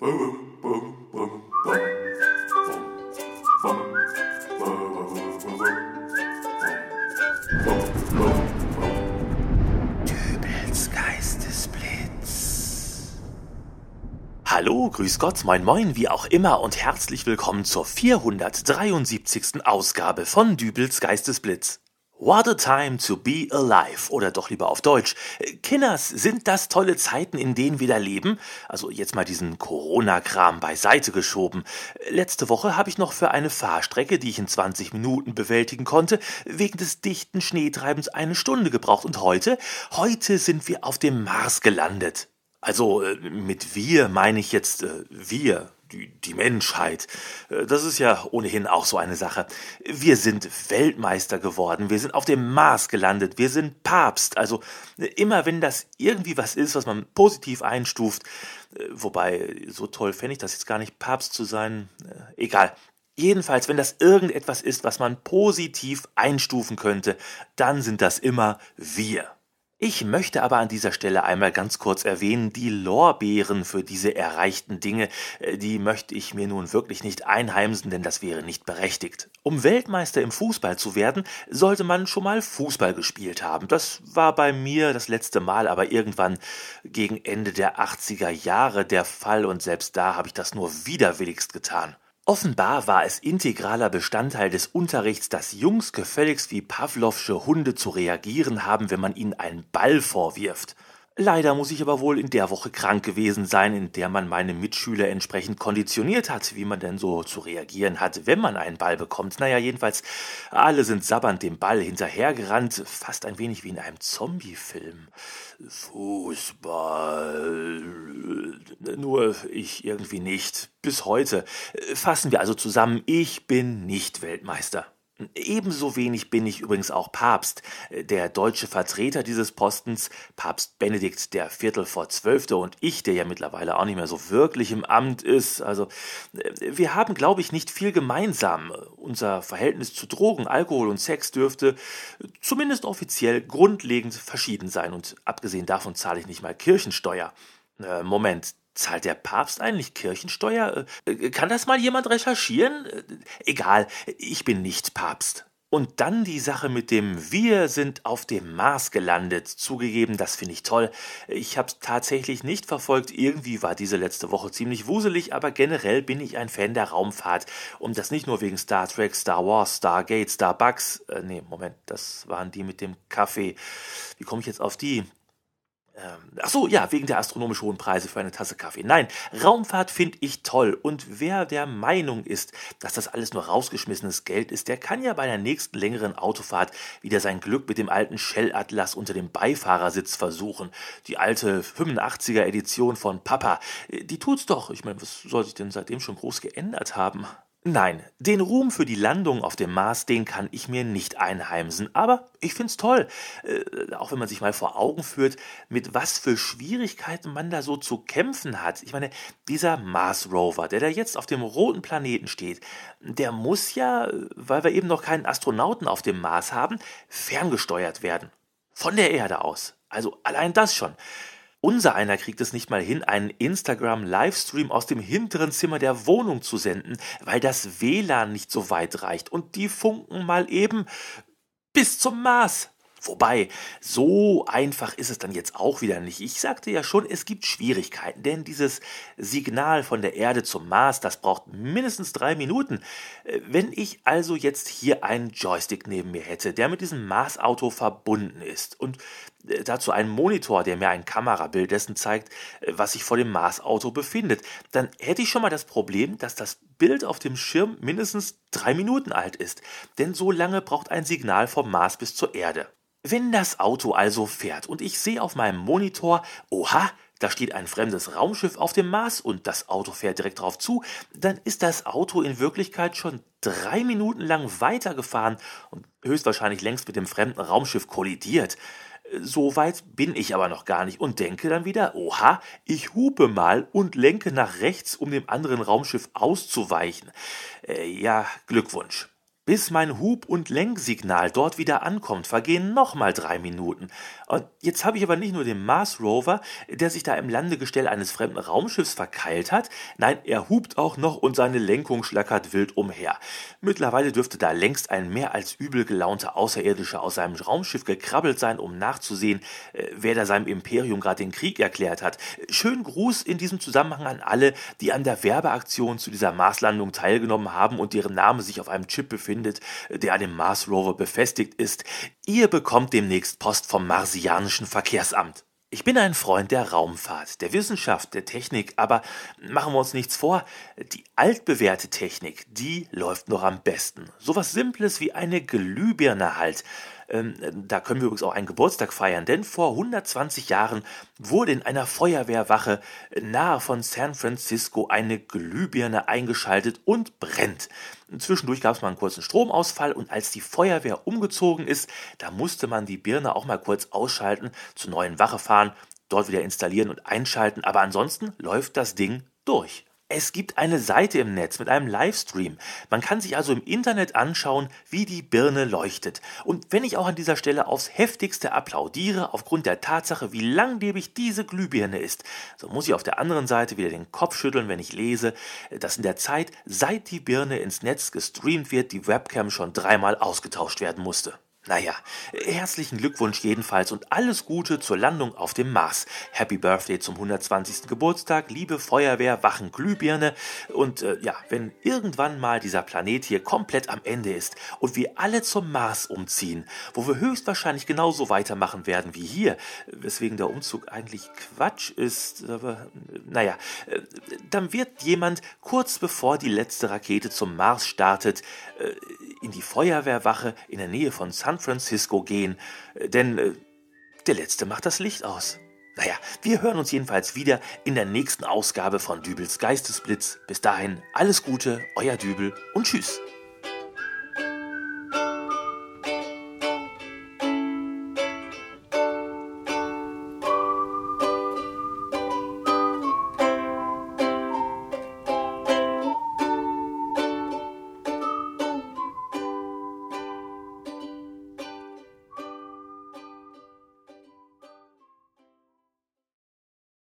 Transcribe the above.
Hallo, grüß Gott, moin moin, wie auch immer und herzlich willkommen zur 473. Ausgabe von Dübels Geistesblitz. What a time to be alive oder doch lieber auf Deutsch. Kinders, sind das tolle Zeiten, in denen wir da leben? Also jetzt mal diesen Corona-Kram beiseite geschoben. Letzte Woche habe ich noch für eine Fahrstrecke, die ich in 20 Minuten bewältigen konnte, wegen des dichten Schneetreibens eine Stunde gebraucht. Und heute? Heute sind wir auf dem Mars gelandet. Also äh, mit wir meine ich jetzt äh, wir, die, die Menschheit. Äh, das ist ja ohnehin auch so eine Sache. Wir sind Weltmeister geworden, wir sind auf dem Mars gelandet, wir sind Papst. Also immer wenn das irgendwie was ist, was man positiv einstuft, wobei so toll fände ich das jetzt gar nicht, Papst zu sein, egal. Jedenfalls, wenn das irgendetwas ist, was man positiv einstufen könnte, dann sind das immer wir. Ich möchte aber an dieser Stelle einmal ganz kurz erwähnen, die Lorbeeren für diese erreichten Dinge, äh, die möchte ich mir nun wirklich nicht einheimsen, denn das wäre nicht berechtigt. Um Weltmeister im Fußball zu werden, sollte man schon mal Fußball gespielt haben. Das war bei mir das letzte Mal, aber irgendwann gegen Ende der 80er Jahre der Fall und selbst da habe ich das nur widerwilligst getan. Offenbar war es integraler Bestandteil des Unterrichts, dass Jungs gefälligst wie Pawlowsche Hunde zu reagieren haben, wenn man ihnen einen Ball vorwirft. Leider muss ich aber wohl in der Woche krank gewesen sein, in der man meine Mitschüler entsprechend konditioniert hat, wie man denn so zu reagieren hat, wenn man einen Ball bekommt. Naja, jedenfalls, alle sind sabbernd dem Ball hinterhergerannt, fast ein wenig wie in einem Zombie-Film. Fußball. Nur ich irgendwie nicht. Bis heute. Fassen wir also zusammen, ich bin nicht Weltmeister. Ebenso wenig bin ich übrigens auch Papst. Der deutsche Vertreter dieses Postens, Papst Benedikt der Viertel vor Zwölfte und ich, der ja mittlerweile auch nicht mehr so wirklich im Amt ist. Also, wir haben, glaube ich, nicht viel gemeinsam. Unser Verhältnis zu Drogen, Alkohol und Sex dürfte zumindest offiziell grundlegend verschieden sein. Und abgesehen davon zahle ich nicht mal Kirchensteuer. Äh, Moment, Zahlt der Papst eigentlich Kirchensteuer? Äh, kann das mal jemand recherchieren? Äh, egal, ich bin nicht Papst. Und dann die Sache mit dem Wir sind auf dem Mars gelandet. Zugegeben, das finde ich toll. Ich habe es tatsächlich nicht verfolgt. Irgendwie war diese letzte Woche ziemlich wuselig, aber generell bin ich ein Fan der Raumfahrt. Und das nicht nur wegen Star Trek, Star Wars, Stargate, Starbucks. Äh, nee, Moment, das waren die mit dem Kaffee. Wie komme ich jetzt auf die? Ähm, ach so, ja, wegen der astronomisch hohen Preise für eine Tasse Kaffee. Nein, Raumfahrt finde ich toll. Und wer der Meinung ist, dass das alles nur rausgeschmissenes Geld ist, der kann ja bei der nächsten längeren Autofahrt wieder sein Glück mit dem alten Shell Atlas unter dem Beifahrersitz versuchen. Die alte 85er Edition von Papa. Die tut's doch. Ich meine, was soll sich denn seitdem schon groß geändert haben? Nein, den Ruhm für die Landung auf dem Mars, den kann ich mir nicht einheimsen. Aber ich find's toll, äh, auch wenn man sich mal vor Augen führt, mit was für Schwierigkeiten man da so zu kämpfen hat. Ich meine, dieser Mars Rover, der da jetzt auf dem roten Planeten steht, der muss ja, weil wir eben noch keinen Astronauten auf dem Mars haben, ferngesteuert werden. Von der Erde aus. Also allein das schon. Unser einer kriegt es nicht mal hin, einen Instagram-Livestream aus dem hinteren Zimmer der Wohnung zu senden, weil das WLAN nicht so weit reicht und die funken mal eben bis zum Mars. Wobei, so einfach ist es dann jetzt auch wieder nicht. Ich sagte ja schon, es gibt Schwierigkeiten, denn dieses Signal von der Erde zum Mars, das braucht mindestens drei Minuten. Äh, wenn ich also jetzt hier einen Joystick neben mir hätte, der mit diesem Mars-Auto verbunden ist und äh, dazu einen Monitor, der mir ein Kamerabild dessen zeigt, äh, was sich vor dem Mars-Auto befindet, dann hätte ich schon mal das Problem, dass das Bild auf dem Schirm mindestens drei Minuten alt ist. Denn so lange braucht ein Signal vom Mars bis zur Erde. Wenn das Auto also fährt und ich sehe auf meinem Monitor, oha, da steht ein fremdes Raumschiff auf dem Mars und das Auto fährt direkt drauf zu, dann ist das Auto in Wirklichkeit schon drei Minuten lang weitergefahren und höchstwahrscheinlich längst mit dem fremden Raumschiff kollidiert. So weit bin ich aber noch gar nicht und denke dann wieder, oha, ich hupe mal und lenke nach rechts, um dem anderen Raumschiff auszuweichen. Äh, ja, Glückwunsch. Bis mein Hub- und Lenksignal dort wieder ankommt, vergehen nochmal drei Minuten. Und jetzt habe ich aber nicht nur den Mars Rover, der sich da im Landegestell eines fremden Raumschiffs verkeilt hat, nein, er hupt auch noch und seine Lenkung schlackert wild umher. Mittlerweile dürfte da längst ein mehr als übel gelaunter Außerirdischer aus seinem Raumschiff gekrabbelt sein, um nachzusehen, äh, wer da seinem Imperium gerade den Krieg erklärt hat. Schönen Gruß in diesem Zusammenhang an alle, die an der Werbeaktion zu dieser Marslandung teilgenommen haben und deren Name sich auf einem Chip befindet, der an dem Mars Rover befestigt ist. Ihr bekommt demnächst Post vom Marsianischen Verkehrsamt. Ich bin ein Freund der Raumfahrt, der Wissenschaft, der Technik, aber machen wir uns nichts vor, die altbewährte Technik, die läuft noch am besten. Sowas Simples wie eine Glühbirne halt. Ähm, da können wir übrigens auch einen Geburtstag feiern, denn vor 120 Jahren wurde in einer Feuerwehrwache nahe von San Francisco eine Glühbirne eingeschaltet und brennt. Zwischendurch gab es mal einen kurzen Stromausfall und als die Feuerwehr umgezogen ist, da musste man die Birne auch mal kurz ausschalten, zur neuen Wache fahren, dort wieder installieren und einschalten, aber ansonsten läuft das Ding durch. Es gibt eine Seite im Netz mit einem Livestream. Man kann sich also im Internet anschauen, wie die Birne leuchtet. Und wenn ich auch an dieser Stelle aufs heftigste applaudiere, aufgrund der Tatsache, wie langlebig diese Glühbirne ist, so muss ich auf der anderen Seite wieder den Kopf schütteln, wenn ich lese, dass in der Zeit, seit die Birne ins Netz gestreamt wird, die Webcam schon dreimal ausgetauscht werden musste. Naja, herzlichen Glückwunsch jedenfalls und alles Gute zur Landung auf dem Mars. Happy Birthday zum 120. Geburtstag, liebe Feuerwehr, Wachen, Glühbirne. Und äh, ja, wenn irgendwann mal dieser Planet hier komplett am Ende ist und wir alle zum Mars umziehen, wo wir höchstwahrscheinlich genauso weitermachen werden wie hier, weswegen der Umzug eigentlich Quatsch ist, aber naja, äh, dann wird jemand kurz bevor die letzte Rakete zum Mars startet, äh, in die Feuerwehrwache in der Nähe von San Francisco gehen, äh, denn äh, der Letzte macht das Licht aus. Naja, wir hören uns jedenfalls wieder in der nächsten Ausgabe von Dübels Geistesblitz. Bis dahin alles Gute, euer Dübel und tschüss.